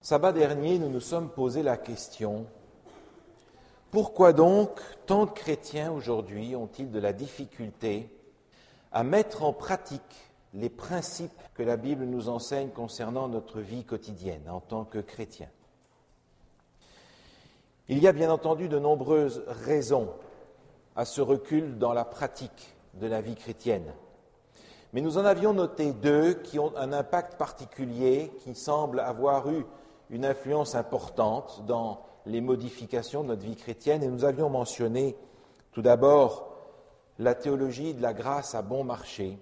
Sabbat dernier, nous nous sommes posé la question pourquoi donc tant de chrétiens aujourd'hui ont-ils de la difficulté à mettre en pratique les principes que la Bible nous enseigne concernant notre vie quotidienne en tant que chrétiens? Il y a bien entendu de nombreuses raisons à ce recul dans la pratique de la vie chrétienne. Mais nous en avions noté deux qui ont un impact particulier, qui semblent avoir eu une influence importante dans les modifications de notre vie chrétienne. Et nous avions mentionné tout d'abord la théologie de la grâce à bon marché,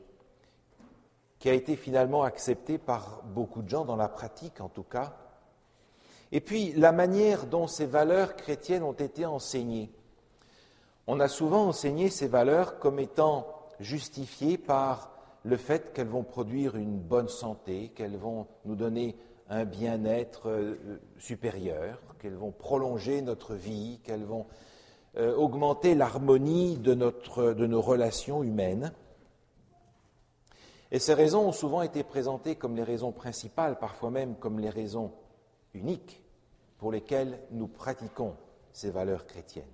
qui a été finalement acceptée par beaucoup de gens, dans la pratique en tout cas. Et puis la manière dont ces valeurs chrétiennes ont été enseignées. On a souvent enseigné ces valeurs comme étant justifiées par le fait qu'elles vont produire une bonne santé, qu'elles vont nous donner un bien-être euh, supérieur, qu'elles vont prolonger notre vie, qu'elles vont euh, augmenter l'harmonie de, de nos relations humaines. Et ces raisons ont souvent été présentées comme les raisons principales, parfois même comme les raisons uniques pour lesquelles nous pratiquons ces valeurs chrétiennes.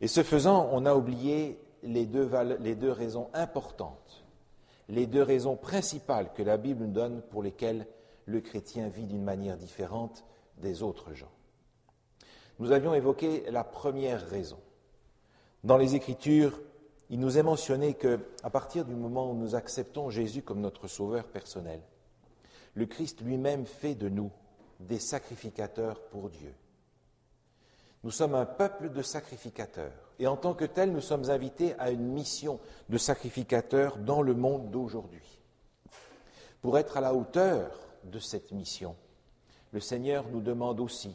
Et ce faisant, on a oublié les deux, les deux raisons importantes, les deux raisons principales que la Bible nous donne pour lesquelles le chrétien vit d'une manière différente des autres gens. Nous avions évoqué la première raison. Dans les Écritures, il nous est mentionné que, à partir du moment où nous acceptons Jésus comme notre sauveur personnel, le Christ lui-même fait de nous des sacrificateurs pour Dieu. Nous sommes un peuple de sacrificateurs. Et en tant que tel, nous sommes invités à une mission de sacrificateurs dans le monde d'aujourd'hui. Pour être à la hauteur de cette mission, le Seigneur nous demande aussi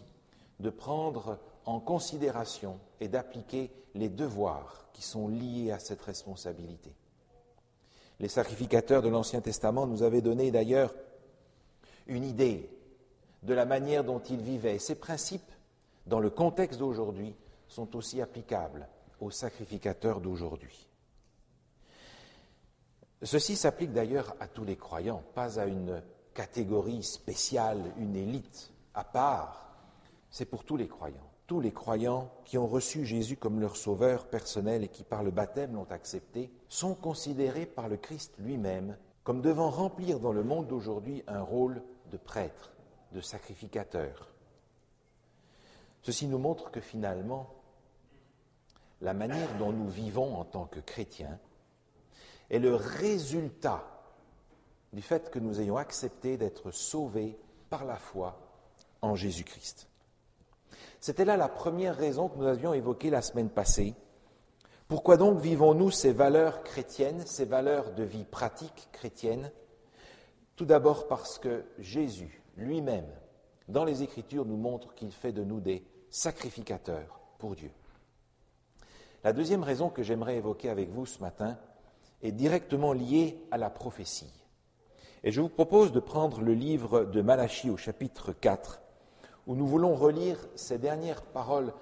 de prendre en considération et d'appliquer les devoirs qui sont liés à cette responsabilité. Les sacrificateurs de l'Ancien Testament nous avaient donné d'ailleurs une idée de la manière dont ils vivaient. Ces principes, dans le contexte d'aujourd'hui, sont aussi applicables aux sacrificateurs d'aujourd'hui. Ceci s'applique d'ailleurs à tous les croyants, pas à une catégorie spéciale, une élite à part. C'est pour tous les croyants. Tous les croyants qui ont reçu Jésus comme leur sauveur personnel et qui par le baptême l'ont accepté sont considérés par le Christ lui-même comme devant remplir dans le monde d'aujourd'hui un rôle de prêtre, de sacrificateur. Ceci nous montre que finalement, la manière dont nous vivons en tant que chrétiens est le résultat du fait que nous ayons accepté d'être sauvés par la foi en Jésus-Christ. C'était là la première raison que nous avions évoquée la semaine passée. Pourquoi donc vivons-nous ces valeurs chrétiennes, ces valeurs de vie pratique chrétienne? Tout d'abord parce que Jésus lui-même, dans les Écritures, nous montre qu'il fait de nous des sacrificateurs pour Dieu. La deuxième raison que j'aimerais évoquer avec vous ce matin est directement liée à la prophétie. Et je vous propose de prendre le livre de Malachie au chapitre 4, où nous voulons relire ces dernières paroles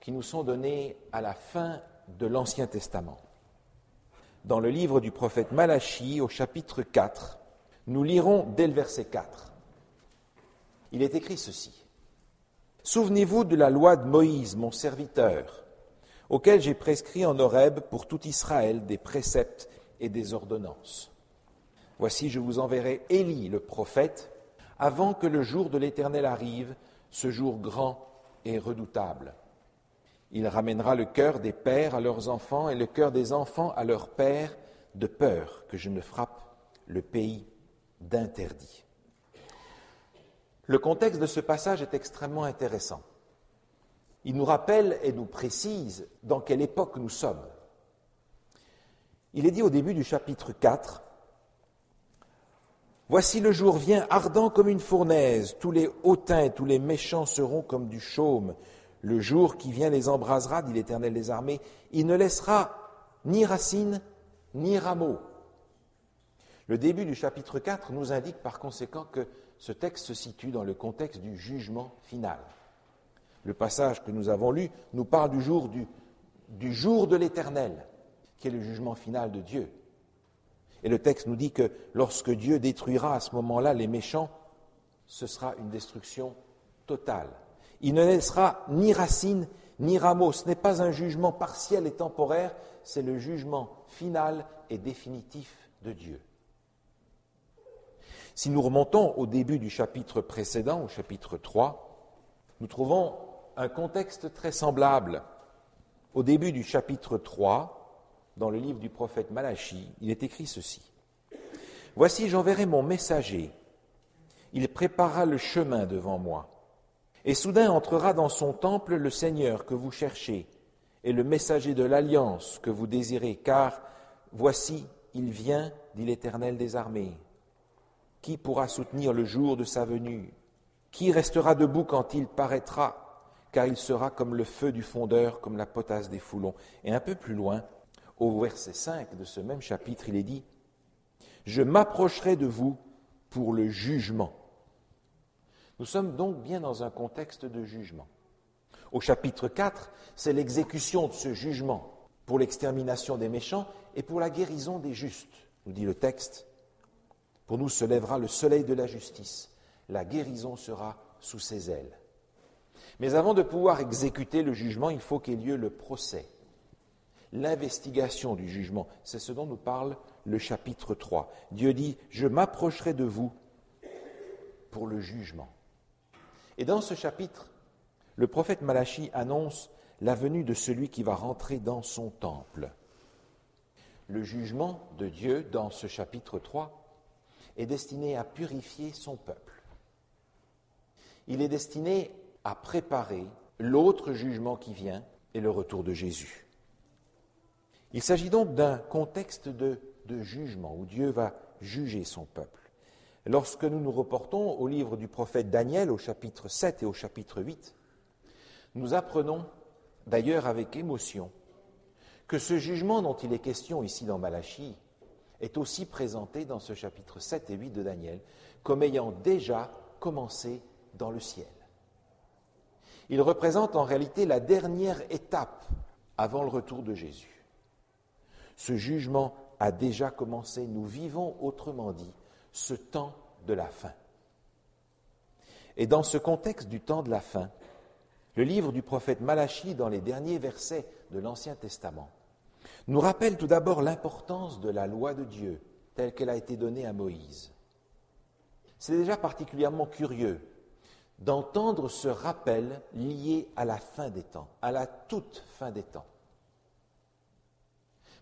qui nous sont données à la fin de l'Ancien Testament. Dans le livre du prophète Malachie au chapitre 4, nous lirons dès le verset 4. Il est écrit ceci. Souvenez-vous de la loi de Moïse, mon serviteur, auquel j'ai prescrit en Horeb pour tout Israël des préceptes et des ordonnances. Voici, je vous enverrai Élie, le prophète, avant que le jour de l'Éternel arrive, ce jour grand et redoutable. Il ramènera le cœur des pères à leurs enfants et le cœur des enfants à leurs pères, de peur que je ne frappe le pays d'interdit. Le contexte de ce passage est extrêmement intéressant. Il nous rappelle et nous précise dans quelle époque nous sommes. Il est dit au début du chapitre 4, Voici le jour vient ardent comme une fournaise, tous les hautains tous les méchants seront comme du chaume. Le jour qui vient les embrasera, dit l'Éternel des armées, il ne laissera ni racines ni rameaux. Le début du chapitre 4 nous indique par conséquent que ce texte se situe dans le contexte du jugement final. Le passage que nous avons lu nous parle du jour, du jour de l'Éternel, qui est le jugement final de Dieu. Et le texte nous dit que lorsque Dieu détruira à ce moment-là les méchants, ce sera une destruction totale. Il ne laissera ni racine ni rameau. Ce n'est pas un jugement partiel et temporaire, c'est le jugement final et définitif de Dieu. Si nous remontons au début du chapitre précédent, au chapitre 3, nous trouvons un contexte très semblable. Au début du chapitre 3, dans le livre du prophète Malachi, il est écrit ceci. Voici, j'enverrai mon messager. Il préparera le chemin devant moi. Et soudain entrera dans son temple le Seigneur que vous cherchez, et le messager de l'alliance que vous désirez, car voici, il vient, dit l'Éternel des armées. Qui pourra soutenir le jour de sa venue? Qui restera debout quand il paraîtra? Car il sera comme le feu du fondeur, comme la potasse des foulons. Et un peu plus loin, au verset 5 de ce même chapitre, il est dit Je m'approcherai de vous pour le jugement. Nous sommes donc bien dans un contexte de jugement. Au chapitre 4, c'est l'exécution de ce jugement pour l'extermination des méchants et pour la guérison des justes, nous dit le texte. Pour nous se lèvera le soleil de la justice, la guérison sera sous ses ailes. Mais avant de pouvoir exécuter le jugement, il faut qu'il y ait lieu le procès, l'investigation du jugement. C'est ce dont nous parle le chapitre 3. Dieu dit, je m'approcherai de vous pour le jugement. Et dans ce chapitre, le prophète Malachi annonce la venue de celui qui va rentrer dans son temple. Le jugement de Dieu dans ce chapitre 3 est destiné à purifier son peuple. Il est destiné à préparer l'autre jugement qui vient et le retour de Jésus. Il s'agit donc d'un contexte de, jugement où Dieu va juger son peuple. Lorsque nous nous reportons au livre du prophète Daniel au chapitre 7 et au chapitre 8, nous apprenons d'ailleurs avec émotion que ce jugement dont il est question ici dans Malachie est aussi présenté dans ce chapitre 7 et 8 de Daniel comme ayant déjà commencé dans le ciel. Il représente en réalité la dernière étape avant le retour de Jésus. Ce jugement a déjà commencé, nous vivons autrement dit ce temps de la fin. Et dans ce contexte du temps de la fin, le livre du prophète Malachie, dans les derniers versets de l'Ancien Testament, nous rappelle tout d'abord l'importance de la loi de Dieu telle qu'elle a été donnée à Moïse. C'est déjà particulièrement curieux d'entendre ce rappel lié à la fin des temps, à la toute fin des temps.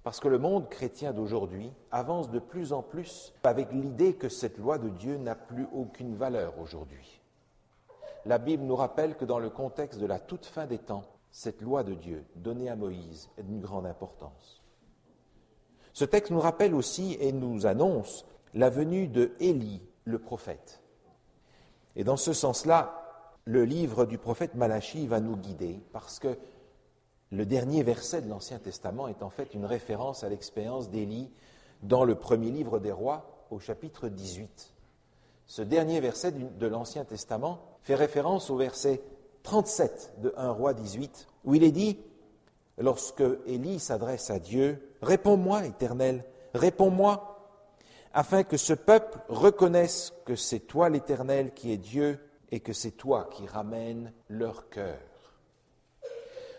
Parce que le monde chrétien d'aujourd'hui avance de plus en plus avec l'idée que cette loi de Dieu n'a plus aucune valeur aujourd'hui. La Bible nous rappelle que dans le contexte de la toute fin des temps, cette loi de Dieu donnée à Moïse est d'une grande importance. Ce texte nous rappelle aussi et nous annonce la venue de Élie, le prophète. Et dans ce sens-là, le livre du prophète Malachie va nous guider parce que le dernier verset de l'Ancien Testament est en fait une référence à l'expérience d'Élie dans le premier livre des rois au chapitre 18. Ce dernier verset de l'Ancien Testament fait référence au verset 37 de 1 roi 18, où il est dit, lorsque Élie s'adresse à Dieu, Réponds-moi, Éternel, réponds-moi, afin que ce peuple reconnaisse que c'est toi, l'Éternel, qui est Dieu, et que c'est toi qui ramènes leur cœur.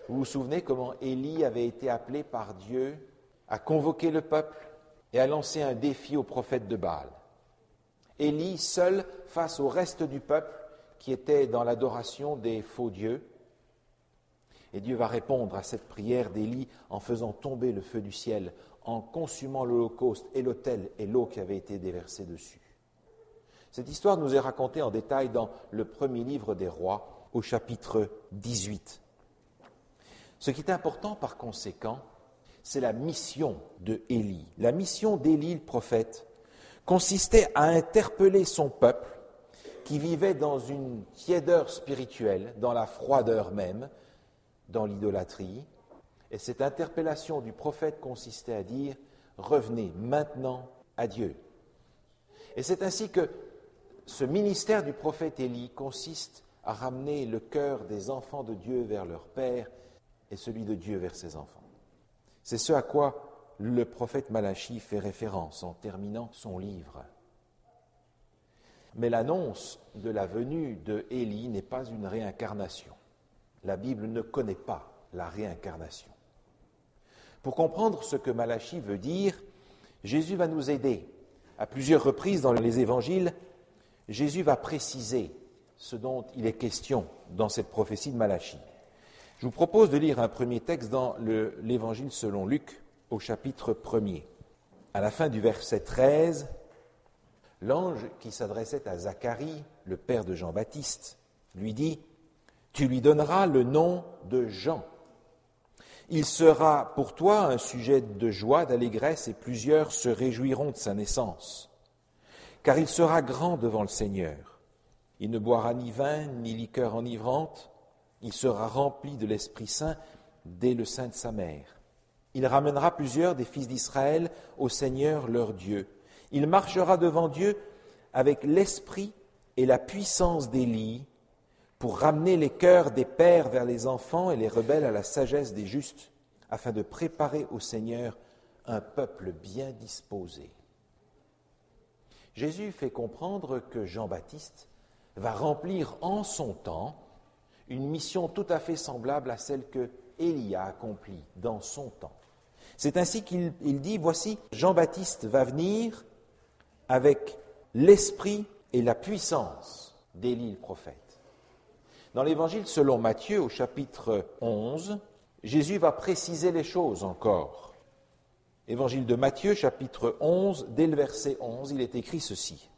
Vous vous souvenez comment Élie avait été appelé par Dieu à convoquer le peuple et à lancer un défi au prophète de Baal. Élie seul face au reste du peuple qui était dans l'adoration des faux dieux. Et Dieu va répondre à cette prière d'Élie en faisant tomber le feu du ciel, en consumant l'holocauste et l'autel et l'eau qui avait été déversée dessus. Cette histoire nous est racontée en détail dans le premier livre des rois au chapitre 18. Ce qui est important par conséquent, c'est la mission de Élie. La mission d'Élie, le prophète, consistait à interpeller son peuple qui vivait dans une tiédeur spirituelle, dans la froideur même, dans l'idolâtrie. Et cette interpellation du prophète consistait à dire Revenez maintenant à Dieu. Et c'est ainsi que ce ministère du prophète Élie consiste à ramener le cœur des enfants de Dieu vers leur Père et celui de Dieu vers ses enfants. C'est ce à quoi le prophète Malachi fait référence en terminant son livre. Mais l'annonce de la venue de Élie n'est pas une réincarnation. La Bible ne connaît pas la réincarnation. Pour comprendre ce que Malachie veut dire, Jésus va nous aider. À plusieurs reprises dans les évangiles, Jésus va préciser ce dont il est question dans cette prophétie de Malachie. Je vous propose de lire un premier texte dans l'évangile selon Luc au chapitre 1er. À la fin du verset 13, l'ange qui s'adressait à Zacharie, le père de Jean-Baptiste, lui dit, Tu lui donneras le nom de Jean. Il sera pour toi un sujet de joie, d'allégresse, et plusieurs se réjouiront de sa naissance. Car il sera grand devant le Seigneur. Il ne boira ni vin, ni liqueur enivrante. Il sera rempli de l'Esprit Saint dès le sein de sa mère. Il ramènera plusieurs des fils d'Israël au Seigneur leur Dieu. Il marchera devant Dieu avec l'esprit et la puissance d'Élie pour ramener les cœurs des pères vers les enfants et les rebelles à la sagesse des justes, afin de préparer au Seigneur un peuple bien disposé. Jésus fait comprendre que Jean-Baptiste va remplir en son temps une mission tout à fait semblable à celle que Élie a accomplie dans son temps. C'est ainsi qu'il dit, voici, Jean-Baptiste va venir avec l'esprit et la puissance d'Élie le prophète. Dans l'évangile selon Matthieu au chapitre 11, Jésus va préciser les choses encore. Évangile de Matthieu chapitre 11, dès le verset 11, il est écrit ceci.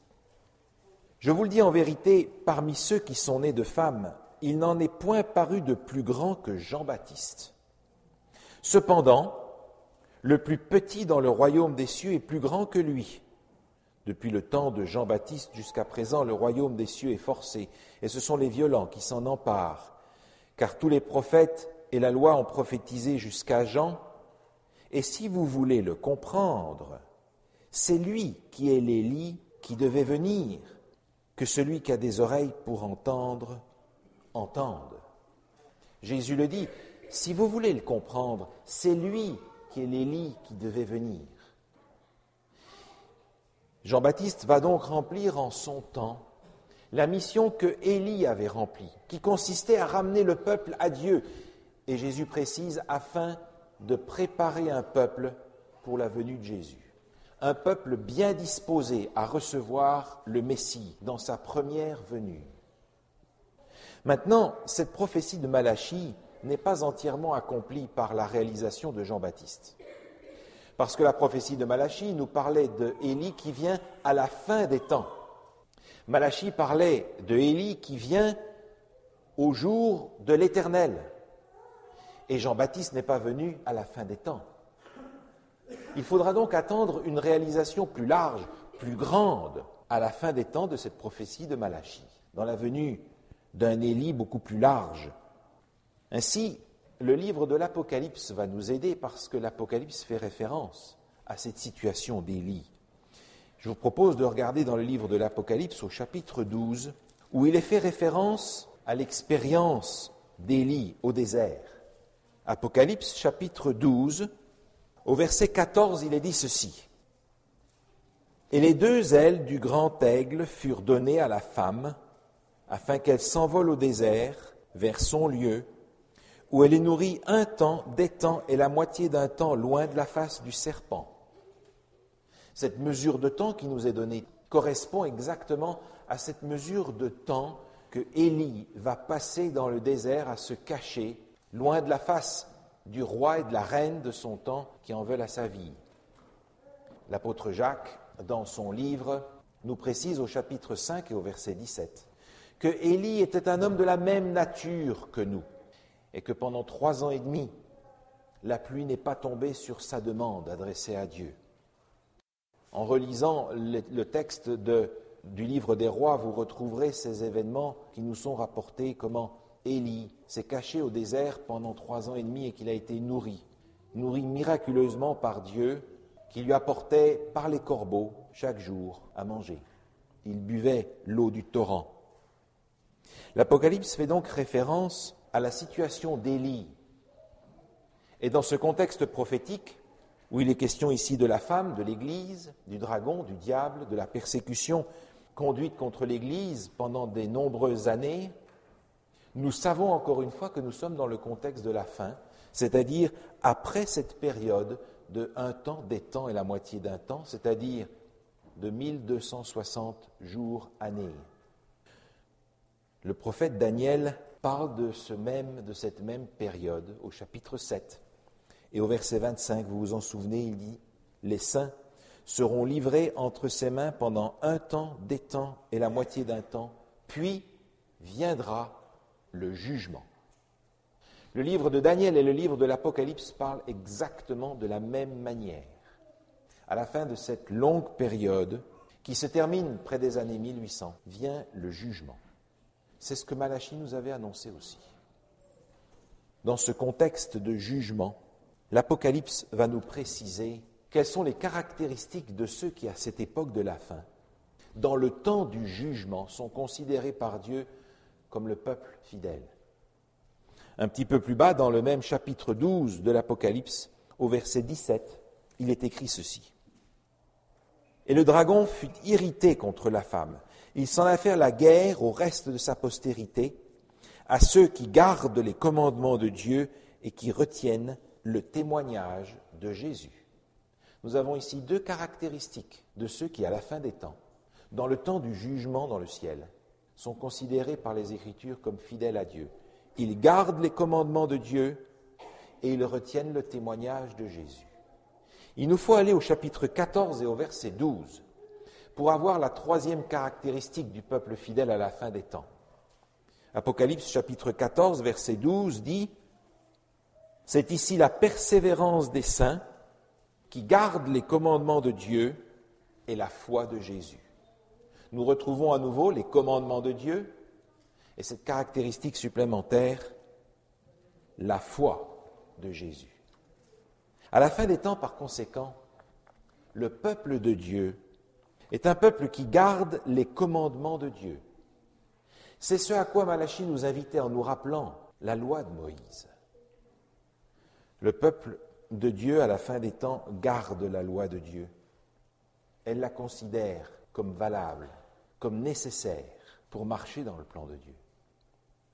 Je vous le dis en vérité, parmi ceux qui sont nés de femmes, il n'en est point paru de plus grand que Jean-Baptiste. Cependant, le plus petit dans le royaume des cieux est plus grand que lui. Depuis le temps de Jean-Baptiste jusqu'à présent, le royaume des cieux est forcé, et ce sont les violents qui s'en emparent. Car tous les prophètes et la loi ont prophétisé jusqu'à Jean, et si vous voulez le comprendre, c'est lui qui est l'Élie qui devait venir, que celui qui a des oreilles pour entendre, Jésus le dit, si vous voulez le comprendre, c'est lui qui est l'Élie qui devait venir. Jean-Baptiste va donc remplir en son temps la mission que Élie avait remplie, qui consistait à ramener le peuple à Dieu. Et Jésus précise, afin de préparer un peuple pour la venue de Jésus. Un peuple bien disposé à recevoir le Messie dans sa première venue. Maintenant, cette prophétie de Malachie n'est pas entièrement accomplie par la réalisation de Jean-Baptiste. Parce que la prophétie de Malachie nous parlait de Élie qui vient à la fin des temps. Malachie parlait de Élie qui vient au jour de l'Éternel. Et Jean-Baptiste n'est pas venu à la fin des temps. Il faudra donc attendre une réalisation plus large, plus grande, à la fin des temps de cette prophétie de Malachie, dans la venue d'un Élie beaucoup plus large, ainsi, le livre de l'Apocalypse va nous aider parce que l'Apocalypse fait référence à cette situation d'Élie. Je vous propose de regarder dans le livre de l'Apocalypse au chapitre 12, où il est fait référence à l'expérience d'Élie au désert. Apocalypse chapitre 12, au verset 14, il est dit ceci. Et les deux ailes du grand aigle furent données à la femme, afin qu'elle s'envole au désert vers son lieu, où elle est nourrie un temps, des temps et la moitié d'un temps loin de la face du serpent. Cette mesure de temps qui nous est donnée correspond exactement à cette mesure de temps que Élie va passer dans le désert à se cacher, loin de la face du roi et de la reine de son temps qui en veulent à sa vie. L'apôtre Jacques, dans son livre, nous précise au chapitre 5 et au verset 17 que Élie était un homme de la même nature que nous et que pendant trois ans et demi, la pluie n'est pas tombée sur sa demande adressée à Dieu. En relisant le, texte du livre des rois, vous retrouverez ces événements qui nous sont rapportés, comment Élie s'est caché au désert pendant trois ans et demi et qu'il a été nourri, nourri miraculeusement par Dieu, qui lui apportait par les corbeaux chaque jour à manger. Il buvait l'eau du torrent. L'Apocalypse fait donc référence à la situation d'Élie. Et dans ce contexte prophétique, où il est question ici de la femme, de l'Église, du dragon, du diable, de la persécution conduite contre l'Église pendant des nombreuses années, nous savons encore une fois que nous sommes dans le contexte de la fin, c'est-à-dire après cette période de un temps, des temps et la moitié d'un temps, c'est-à-dire de 1260 jours, années. Le prophète Daniel parle de, ce même, de cette même période au chapitre 7. Et au verset 25, vous vous en souvenez, il dit, Les saints seront livrés entre ses mains pendant un temps, des temps et la moitié d'un temps, puis viendra le jugement. Le livre de Daniel et le livre de l'Apocalypse parlent exactement de la même manière. À la fin de cette longue période, qui se termine près des années 1800, vient le jugement. C'est ce que Malachie nous avait annoncé aussi. Dans ce contexte de jugement, l'Apocalypse va nous préciser quelles sont les caractéristiques de ceux qui, à cette époque de la fin, dans le temps du jugement, sont considérés par Dieu comme le peuple fidèle. Un petit peu plus bas, dans le même chapitre 12 de l'Apocalypse, au verset 17, il est écrit ceci. Et le dragon fut irrité contre la femme. Il s'en a fait la guerre au reste de sa postérité, à ceux qui gardent les commandements de Dieu et qui retiennent le témoignage de Jésus. Nous avons ici deux caractéristiques de ceux qui, à la fin des temps, dans le temps du jugement dans le ciel, sont considérés par les Écritures comme fidèles à Dieu. Ils gardent les commandements de Dieu et ils retiennent le témoignage de Jésus. Il nous faut aller au chapitre 14 et au verset 12 pour avoir la troisième caractéristique du peuple fidèle à la fin des temps. Apocalypse chapitre 14, verset 12 dit, C'est ici la persévérance des saints qui gardent les commandements de Dieu et la foi de Jésus. Nous retrouvons à nouveau les commandements de Dieu et cette caractéristique supplémentaire, la foi de Jésus. À la fin des temps, par conséquent, le peuple de Dieu est un peuple qui garde les commandements de Dieu. C'est ce à quoi Malachie nous invitait en nous rappelant la loi de Moïse. Le peuple de Dieu à la fin des temps garde la loi de Dieu. Elle la considère comme valable, comme nécessaire pour marcher dans le plan de Dieu.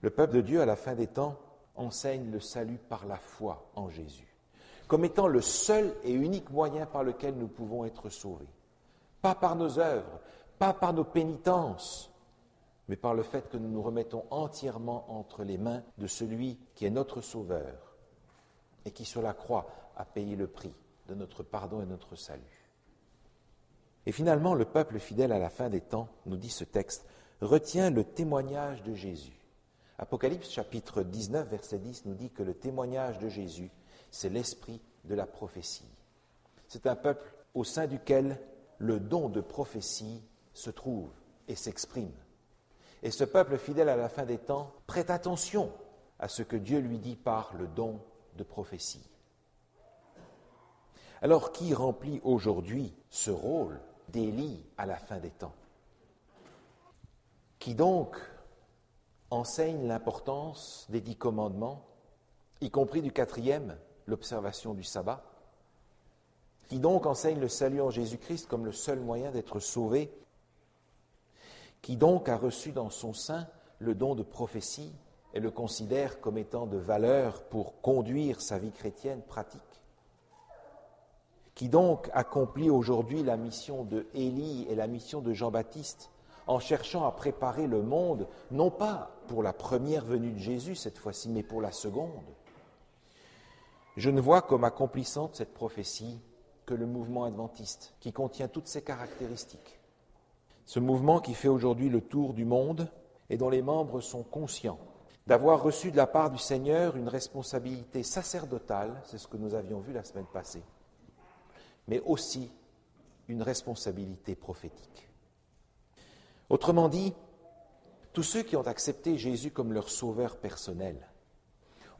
Le peuple de Dieu à la fin des temps enseigne le salut par la foi en Jésus, comme étant le seul et unique moyen par lequel nous pouvons être sauvés. Pas par nos œuvres, pas par nos pénitences, mais par le fait que nous nous remettons entièrement entre les mains de celui qui est notre Sauveur et qui sur la croix a payé le prix de notre pardon et notre salut. Et finalement, le peuple fidèle à la fin des temps, nous dit ce texte, retient le témoignage de Jésus. Apocalypse chapitre 19, verset 10 nous dit que le témoignage de Jésus, c'est l'esprit de la prophétie. C'est un peuple au sein duquel le don de prophétie se trouve et s'exprime. Et ce peuple fidèle à la fin des temps prête attention à ce que Dieu lui dit par le don de prophétie. Alors qui remplit aujourd'hui ce rôle d'Élie à la fin des temps? Qui donc enseigne l'importance des dix commandements, y compris du quatrième, l'observation du sabbat? Qui donc enseigne le salut en Jésus-Christ comme le seul moyen d'être sauvé Qui donc a reçu dans son sein le don de prophétie et le considère comme étant de valeur pour conduire sa vie chrétienne pratique qui donc accomplit aujourd'hui la mission de Élie et la mission de Jean-Baptiste en cherchant à préparer le monde, non pas pour la première venue de Jésus cette fois-ci, mais pour la seconde. Je ne vois comme accomplissante cette prophétie que le mouvement adventiste, qui contient toutes ces caractéristiques. Ce mouvement qui fait aujourd'hui le tour du monde et dont les membres sont conscients d'avoir reçu de la part du Seigneur une responsabilité sacerdotale, c'est ce que nous avions vu la semaine passée, mais aussi une responsabilité prophétique. Autrement dit, tous ceux qui ont accepté Jésus comme leur sauveur personnel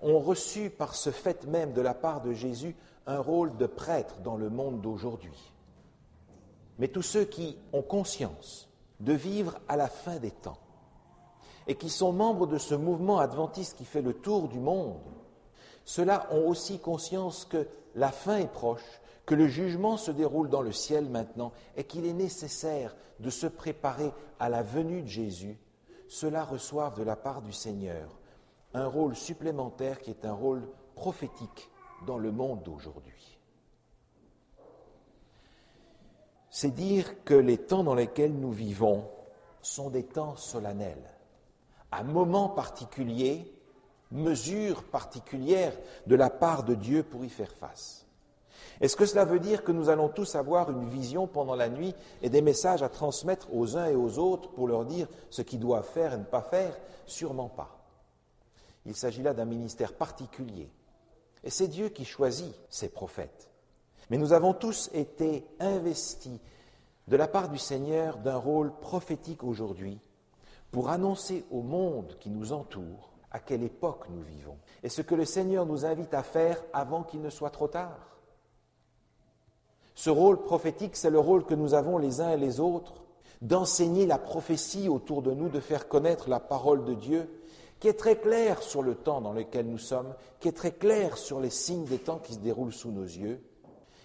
ont reçu par ce fait même de la part de Jésus un rôle de prêtre dans le monde d'aujourd'hui. Mais tous ceux qui ont conscience de vivre à la fin des temps et qui sont membres de ce mouvement adventiste qui fait le tour du monde, ceux-là ont aussi conscience que la fin est proche que le jugement se déroule dans le ciel maintenant et qu'il est nécessaire de se préparer à la venue de Jésus, ceux-là reçoivent de la part du Seigneur un rôle supplémentaire qui est un rôle prophétique dans le monde d'aujourd'hui. C'est dire que les temps dans lesquels nous vivons sont des temps solennels, à moments particuliers, mesures particulières de la part de Dieu pour y faire face. Est-ce que cela veut dire que nous allons tous avoir une vision pendant la nuit et des messages à transmettre aux uns et aux autres pour leur dire ce qu'ils doivent faire et ne pas faire? Sûrement pas. Il s'agit là d'un ministère particulier. Et c'est Dieu qui choisit ses prophètes. Mais nous avons tous été investis de la part du Seigneur d'un rôle prophétique aujourd'hui pour annoncer au monde qui nous entoure à quelle époque nous vivons et ce que le Seigneur nous invite à faire avant qu'il ne soit trop tard. Ce rôle prophétique, c'est le rôle que nous avons les uns et les autres d'enseigner la prophétie autour de nous, de faire connaître la parole de Dieu, qui est très claire sur le temps dans lequel nous sommes, qui est très claire sur les signes des temps qui se déroulent sous nos yeux,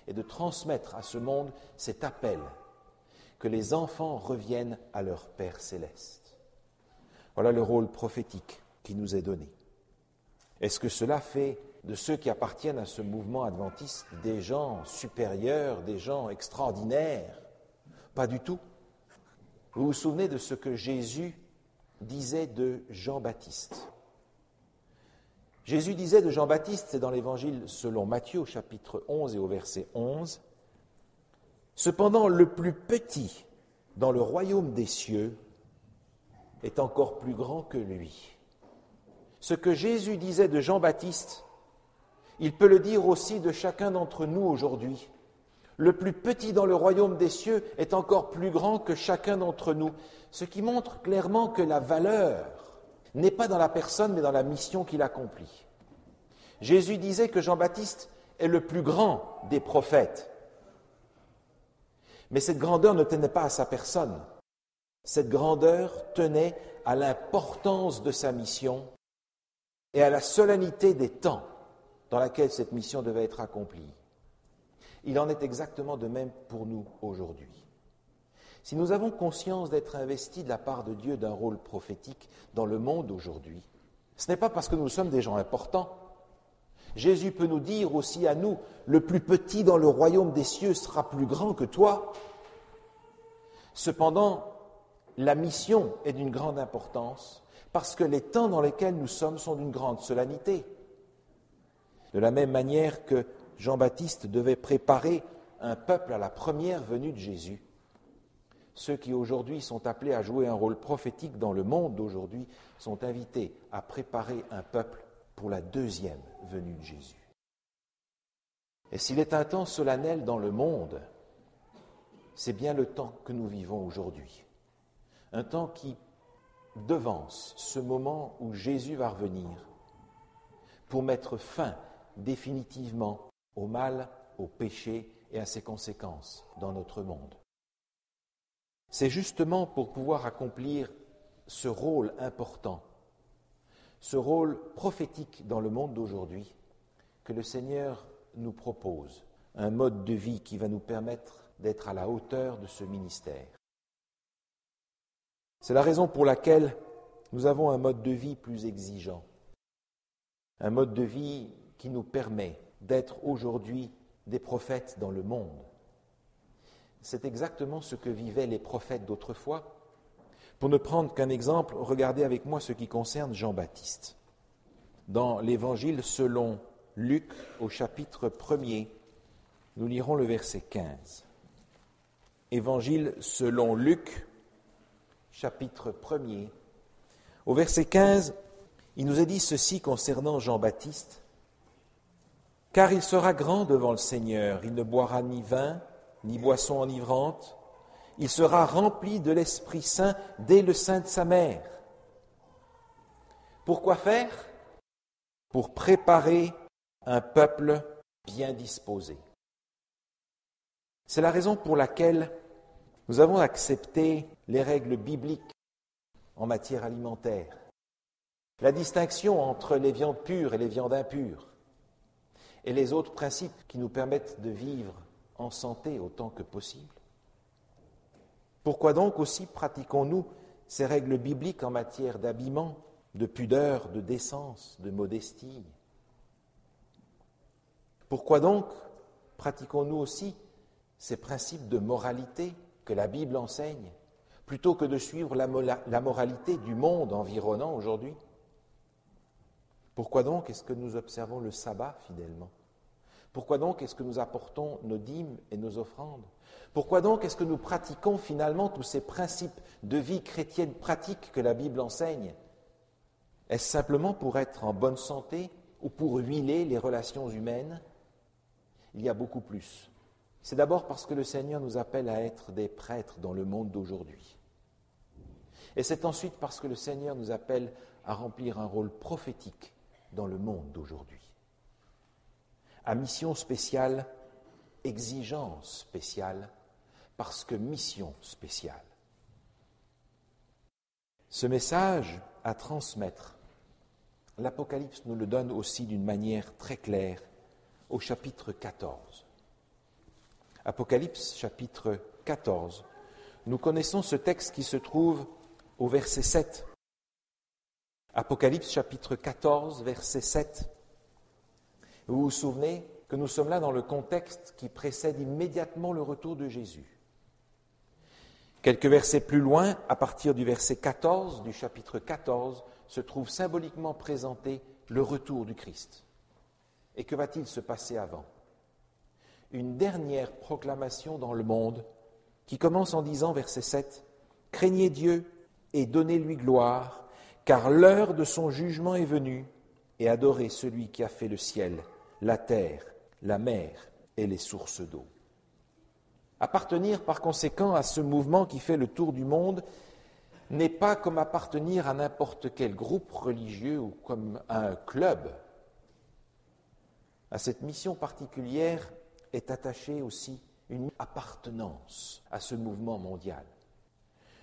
et de transmettre à ce monde cet appel que les enfants reviennent à leur Père céleste. Voilà le rôle prophétique qui nous est donné. Est-ce que cela fait de ceux qui appartiennent à ce mouvement adventiste des gens supérieurs, des gens extraordinaires? Pas du tout. Vous vous souvenez de ce que Jésus disait de Jean-Baptiste. Jésus disait de Jean-Baptiste, c'est dans l'évangile selon Matthieu au chapitre 11 et au verset 11, Cependant le plus petit dans le royaume des cieux est encore plus grand que lui. Ce que Jésus disait de Jean-Baptiste, il peut le dire aussi de chacun d'entre nous aujourd'hui. Le plus petit dans le royaume des cieux est encore plus grand que chacun d'entre nous, ce qui montre clairement que la valeur n'est pas dans la personne, mais dans la mission qu'il accomplit. Jésus disait que Jean-Baptiste est le plus grand des prophètes. Mais cette grandeur ne tenait pas à sa personne. Cette grandeur tenait à l'importance de sa mission et à la solennité des temps dans laquelle cette mission devait être accomplie. Il en est exactement de même pour nous aujourd'hui. Si nous avons conscience d'être investis de la part de Dieu d'un rôle prophétique dans le monde aujourd'hui, ce n'est pas parce que nous sommes des gens importants. Jésus peut nous dire aussi à nous, le plus petit dans le royaume des cieux sera plus grand que toi. Cependant, la mission est d'une grande importance parce que les temps dans lesquels nous sommes sont d'une grande solennité. De la même manière que Jean-Baptiste devait préparer un peuple à la première venue de Jésus, ceux qui aujourd'hui sont appelés à jouer un rôle prophétique dans le monde d'aujourd'hui sont invités à préparer un peuple pour la deuxième venue de Jésus. Et s'il est un temps solennel dans le monde, c'est bien le temps que nous vivons aujourd'hui. Un temps qui devance ce moment où Jésus va revenir pour mettre fin définitivement au mal, au péché et à ses conséquences dans notre monde. C'est justement pour pouvoir accomplir ce rôle important, ce rôle prophétique dans le monde d'aujourd'hui, que le Seigneur nous propose un mode de vie qui va nous permettre d'être à la hauteur de ce ministère. C'est la raison pour laquelle nous avons un mode de vie plus exigeant, un mode de vie qui nous permet d'être aujourd'hui des prophètes dans le monde. C'est exactement ce que vivaient les prophètes d'autrefois. Pour ne prendre qu'un exemple, regardez avec moi ce qui concerne Jean-Baptiste. Dans l'Évangile selon Luc au chapitre 1er, nous lirons le verset 15. Évangile selon Luc, chapitre 1er. Au verset 15, il nous est dit ceci concernant Jean-Baptiste. Car il sera grand devant le Seigneur, il ne boira ni vin, ni boisson enivrante, il sera rempli de l'Esprit Saint dès le sein de sa mère. Pourquoi faire? Pour préparer un peuple bien disposé. C'est la raison pour laquelle nous avons accepté les règles bibliques en matière alimentaire, la distinction entre les viandes pures et les viandes impures, et les autres principes qui nous permettent de vivre en santé autant que possible. Pourquoi donc aussi pratiquons-nous ces règles bibliques en matière d'habillement, de pudeur, de décence, de modestie? Pourquoi donc pratiquons-nous aussi ces principes de moralité que la Bible enseigne, plutôt que de suivre la, moralité du monde environnant aujourd'hui? Pourquoi donc est-ce que nous observons le sabbat fidèlement? Pourquoi donc est-ce que nous apportons nos dîmes et nos offrandes? Pourquoi donc est-ce que nous pratiquons finalement tous ces principes de vie chrétienne pratique que la Bible enseigne? Est-ce simplement pour être en bonne santé ou pour huiler les relations humaines? Il y a beaucoup plus. C'est d'abord parce que le Seigneur nous appelle à être des prêtres dans le monde d'aujourd'hui. Et c'est ensuite parce que le Seigneur nous appelle à remplir un rôle prophétique dans le monde d'aujourd'hui. À mission spéciale, exigence spéciale, parce que mission spéciale. Ce message à transmettre, l'Apocalypse nous le donne aussi d'une manière très claire au chapitre 14. Apocalypse chapitre 14. Nous connaissons ce texte qui se trouve au verset 7. Apocalypse chapitre 14, verset 7. Vous vous souvenez que nous sommes là dans le contexte qui précède immédiatement le retour de Jésus. Quelques versets plus loin, à partir du verset 14 du chapitre 14, se trouve symboliquement présenté le retour du Christ. Et que va-t-il se passer avant? Une dernière proclamation dans le monde qui commence en disant, verset 7, Craignez Dieu et donnez-lui gloire, car l'heure de son jugement est venue, et adorez celui qui a fait le ciel, la terre, la mer et les sources d'eau. Appartenir par conséquent à ce mouvement qui fait le tour du monde n'est pas comme appartenir à n'importe quel groupe religieux ou comme à un club. À cette mission particulière, est attachée aussi une appartenance à ce mouvement mondial.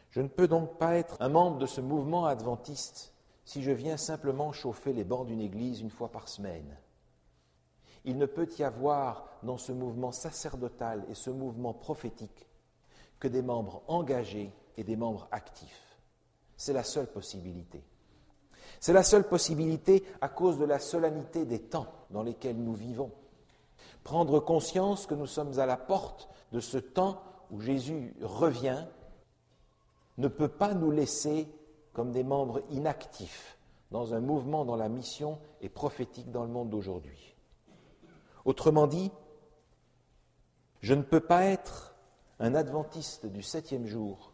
Je ne peux donc pas être un membre de ce mouvement adventiste si je viens simplement chauffer les bancs d'une église une fois par semaine. Il ne peut y avoir dans ce mouvement sacerdotal et ce mouvement prophétique que des membres engagés et des membres actifs. C'est la seule possibilité. C'est la seule possibilité à cause de la solennité des temps dans lesquels nous vivons. Prendre conscience que nous sommes à la porte de ce temps où Jésus revient ne peut pas nous laisser comme des membres inactifs dans un mouvement dont la mission est prophétique dans le monde d'aujourd'hui. Autrement dit, je ne peux pas être un adventiste du septième jour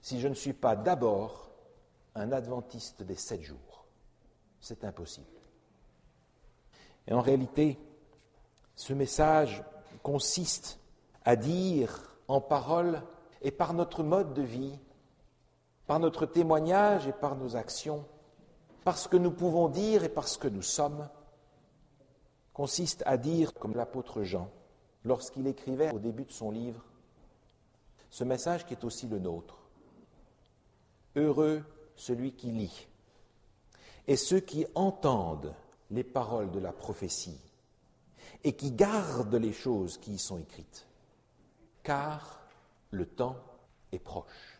si je ne suis pas d'abord un adventiste des sept jours. C'est impossible. Et en réalité, ce message consiste à dire en parole et par notre mode de vie, par notre témoignage et par nos actions, parce que nous pouvons dire et parce que nous sommes, consiste à dire, comme l'apôtre Jean, lorsqu'il écrivait au début de son livre, ce message qui est aussi le nôtre. Heureux celui qui lit et ceux qui entendent les paroles de la prophétie et qui garde les choses qui y sont écrites, car le temps est proche.